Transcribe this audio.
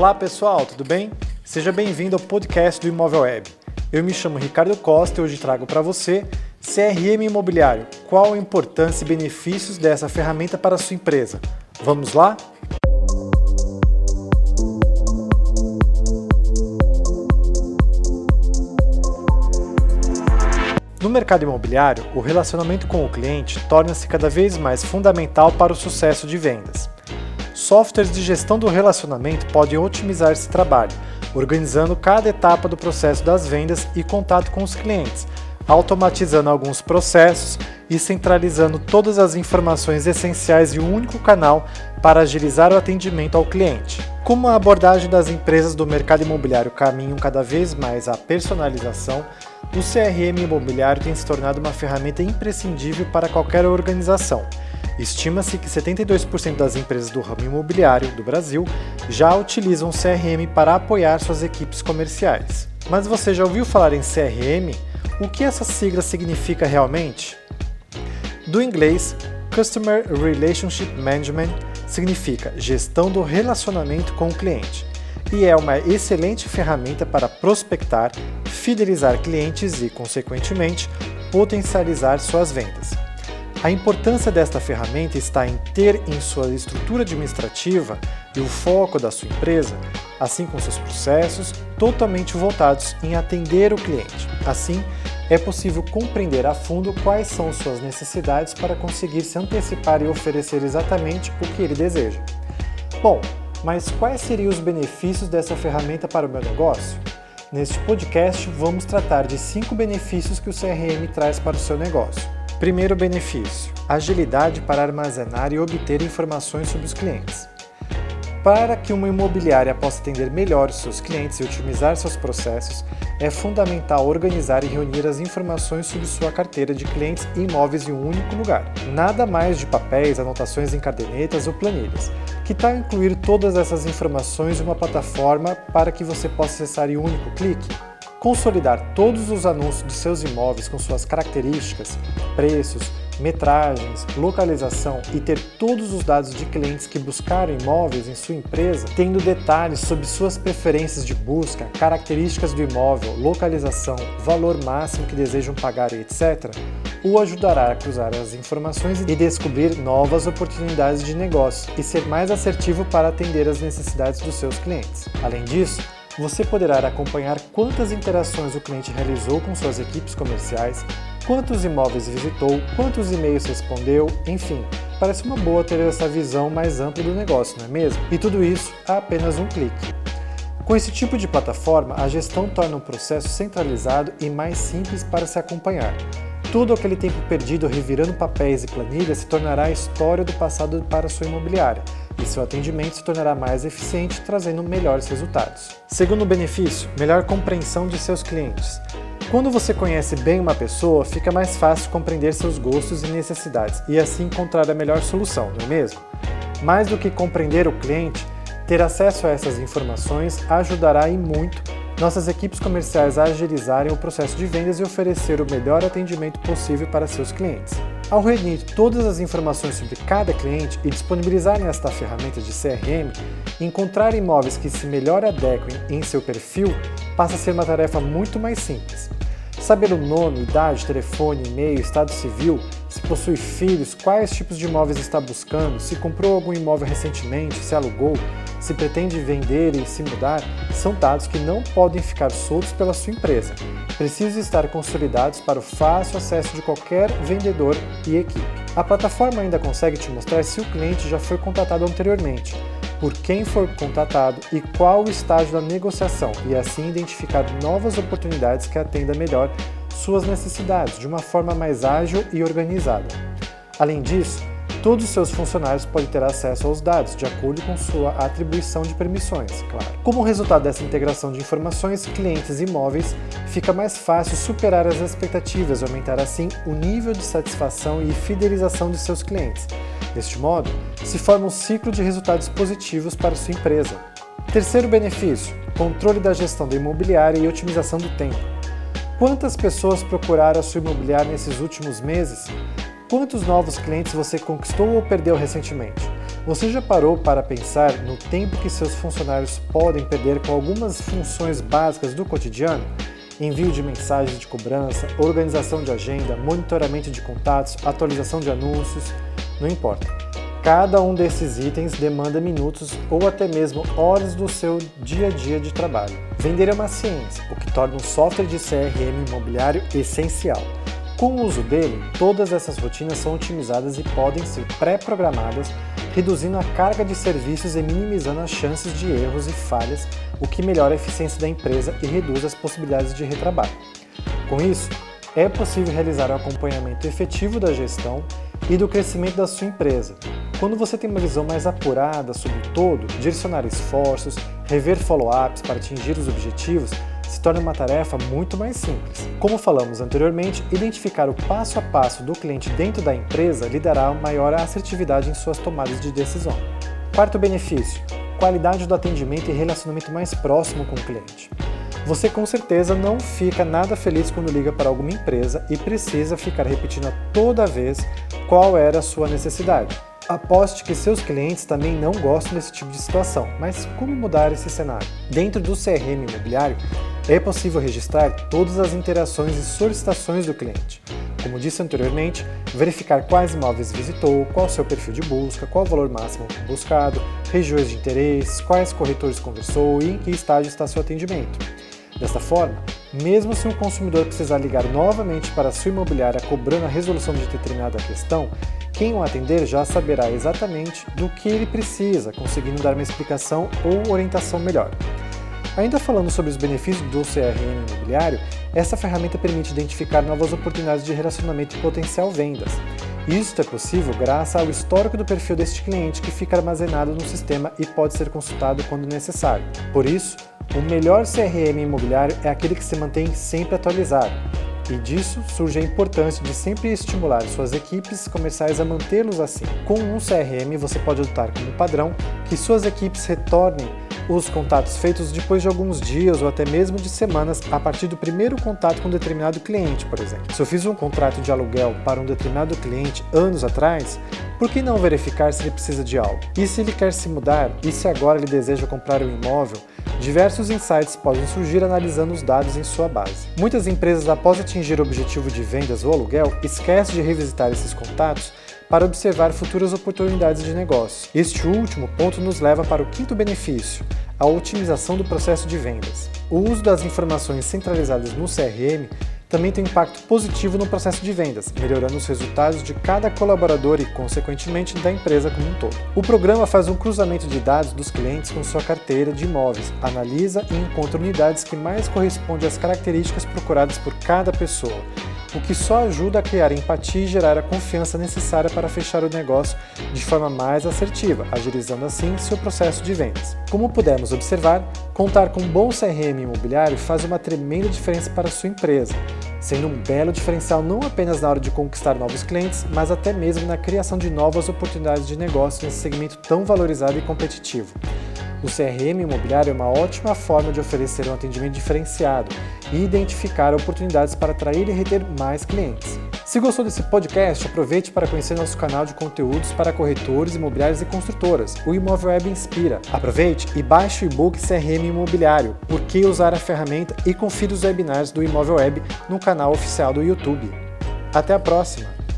Olá pessoal, tudo bem? Seja bem-vindo ao podcast do Imóvel Web. Eu me chamo Ricardo Costa e hoje trago para você CRM Imobiliário. Qual a importância e benefícios dessa ferramenta para a sua empresa? Vamos lá? No mercado imobiliário, o relacionamento com o cliente torna-se cada vez mais fundamental para o sucesso de vendas. Softwares de gestão do relacionamento podem otimizar esse trabalho, organizando cada etapa do processo das vendas e contato com os clientes, automatizando alguns processos e centralizando todas as informações essenciais em um único canal para agilizar o atendimento ao cliente. Como a abordagem das empresas do mercado imobiliário caminham cada vez mais à personalização, o CRM imobiliário tem se tornado uma ferramenta imprescindível para qualquer organização. Estima-se que 72% das empresas do ramo imobiliário do Brasil já utilizam CRM para apoiar suas equipes comerciais. Mas você já ouviu falar em CRM? O que essa sigla significa realmente? Do inglês, Customer Relationship Management significa gestão do relacionamento com o cliente e é uma excelente ferramenta para prospectar, fidelizar clientes e, consequentemente, potencializar suas vendas. A importância desta ferramenta está em ter em sua estrutura administrativa e o foco da sua empresa, assim como seus processos, totalmente voltados em atender o cliente. Assim, é possível compreender a fundo quais são suas necessidades para conseguir se antecipar e oferecer exatamente o que ele deseja. Bom, mas quais seriam os benefícios dessa ferramenta para o meu negócio? Neste podcast, vamos tratar de cinco benefícios que o CRM traz para o seu negócio. Primeiro benefício: agilidade para armazenar e obter informações sobre os clientes. Para que uma imobiliária possa atender melhor os seus clientes e otimizar seus processos, é fundamental organizar e reunir as informações sobre sua carteira de clientes e imóveis em um único lugar. Nada mais de papéis, anotações em cadernetas ou planilhas. Que tal incluir todas essas informações em uma plataforma para que você possa acessar em um único clique? Consolidar todos os anúncios de seus imóveis com suas características, preços, metragens, localização e ter todos os dados de clientes que buscaram imóveis em sua empresa, tendo detalhes sobre suas preferências de busca, características do imóvel, localização, valor máximo que desejam pagar e etc., o ajudará a cruzar as informações e descobrir novas oportunidades de negócio e ser mais assertivo para atender às necessidades dos seus clientes. Além disso, você poderá acompanhar quantas interações o cliente realizou com suas equipes comerciais, quantos imóveis visitou, quantos e-mails respondeu, enfim. Parece uma boa ter essa visão mais ampla do negócio, não é mesmo? E tudo isso a apenas um clique. Com esse tipo de plataforma, a gestão torna o processo centralizado e mais simples para se acompanhar. Todo aquele tempo perdido revirando papéis e planilhas se tornará história do passado para sua imobiliária e seu atendimento se tornará mais eficiente, trazendo melhores resultados. Segundo benefício, melhor compreensão de seus clientes. Quando você conhece bem uma pessoa, fica mais fácil compreender seus gostos e necessidades e assim encontrar a melhor solução, não é mesmo? Mais do que compreender o cliente, ter acesso a essas informações ajudará e muito nossas equipes comerciais agilizarem o processo de vendas e oferecer o melhor atendimento possível para seus clientes. Ao reunir todas as informações sobre cada cliente e disponibilizar nesta ferramenta de CRM, encontrar imóveis que se melhor adequem em seu perfil passa a ser uma tarefa muito mais simples. Saber o nome, idade, telefone, e-mail, estado civil, se possui filhos, quais tipos de imóveis está buscando, se comprou algum imóvel recentemente, se alugou, se pretende vender e se mudar, são dados que não podem ficar soltos pela sua empresa. Precisam estar consolidados para o fácil acesso de qualquer vendedor e equipe. A plataforma ainda consegue te mostrar se o cliente já foi contatado anteriormente, por quem for contatado e qual o estágio da negociação, e assim identificar novas oportunidades que atenda melhor suas necessidades de uma forma mais ágil e organizada. Além disso, Todos os seus funcionários podem ter acesso aos dados, de acordo com sua atribuição de permissões, claro. Como resultado dessa integração de informações, clientes e imóveis, fica mais fácil superar as expectativas e aumentar assim o nível de satisfação e fidelização de seus clientes. Deste modo, se forma um ciclo de resultados positivos para sua empresa. Terceiro benefício: controle da gestão da imobiliária e otimização do tempo. Quantas pessoas procuraram a sua imobiliária nesses últimos meses? Quantos novos clientes você conquistou ou perdeu recentemente? Você já parou para pensar no tempo que seus funcionários podem perder com algumas funções básicas do cotidiano? Envio de mensagens de cobrança, organização de agenda, monitoramento de contatos, atualização de anúncios, não importa. Cada um desses itens demanda minutos ou até mesmo horas do seu dia a dia de trabalho. Vender é uma ciência, o que torna um software de CRM imobiliário essencial. Com o uso dele, todas essas rotinas são otimizadas e podem ser pré-programadas, reduzindo a carga de serviços e minimizando as chances de erros e falhas, o que melhora a eficiência da empresa e reduz as possibilidades de retrabalho. Com isso, é possível realizar o acompanhamento efetivo da gestão e do crescimento da sua empresa. Quando você tem uma visão mais apurada sobre o todo, direcionar esforços, rever follow-ups para atingir os objetivos, se torna uma tarefa muito mais simples. Como falamos anteriormente, identificar o passo a passo do cliente dentro da empresa lhe dará maior assertividade em suas tomadas de decisão. Quarto benefício: qualidade do atendimento e relacionamento mais próximo com o cliente. Você com certeza não fica nada feliz quando liga para alguma empresa e precisa ficar repetindo toda vez qual era a sua necessidade. Aposte que seus clientes também não gostam desse tipo de situação, mas como mudar esse cenário? Dentro do CRM imobiliário, é possível registrar todas as interações e solicitações do cliente. Como disse anteriormente, verificar quais imóveis visitou, qual seu perfil de busca, qual o valor máximo buscado, regiões de interesse, quais corretores conversou e em que estágio está seu atendimento. Desta forma, mesmo se um consumidor precisar ligar novamente para sua imobiliária cobrando a resolução de determinada questão, quem o atender já saberá exatamente do que ele precisa, conseguindo dar uma explicação ou orientação melhor. Ainda falando sobre os benefícios do CRM imobiliário, essa ferramenta permite identificar novas oportunidades de relacionamento e potencial vendas. Isso é possível graças ao histórico do perfil deste cliente que fica armazenado no sistema e pode ser consultado quando necessário. Por isso, o melhor CRM imobiliário é aquele que se mantém sempre atualizado. E disso surge a importância de sempre estimular suas equipes comerciais a mantê-los assim. Com um CRM, você pode adotar como padrão que suas equipes retornem os contatos feitos depois de alguns dias ou até mesmo de semanas a partir do primeiro contato com um determinado cliente, por exemplo. Se eu fiz um contrato de aluguel para um determinado cliente anos atrás, por que não verificar se ele precisa de algo? E se ele quer se mudar? E se agora ele deseja comprar um imóvel? Diversos insights podem surgir analisando os dados em sua base. Muitas empresas, após atingir o objetivo de vendas ou aluguel, esquecem de revisitar esses contatos para observar futuras oportunidades de negócio. Este último ponto nos leva para o quinto benefício, a otimização do processo de vendas. O uso das informações centralizadas no CRM também tem impacto positivo no processo de vendas, melhorando os resultados de cada colaborador e, consequentemente, da empresa como um todo. O programa faz um cruzamento de dados dos clientes com sua carteira de imóveis, analisa e encontra unidades que mais correspondem às características procuradas por cada pessoa, o que só ajuda a criar empatia e gerar a confiança necessária para fechar o negócio de forma mais assertiva, agilizando assim seu processo de vendas. Como pudemos observar, contar com um bom CRM imobiliário faz uma tremenda diferença para sua empresa, sendo um belo diferencial não apenas na hora de conquistar novos clientes, mas até mesmo na criação de novas oportunidades de negócio nesse segmento tão valorizado e competitivo. O CRM imobiliário é uma ótima forma de oferecer um atendimento diferenciado e identificar oportunidades para atrair e reter mais clientes. Se gostou desse podcast, aproveite para conhecer nosso canal de conteúdos para corretores, imobiliários e construtoras, o Imóvel Web Inspira. Aproveite e baixe o e-book CRM Imobiliário, por que usar a ferramenta e confira os webinars do Imóvel Web no canal oficial do YouTube. Até a próxima!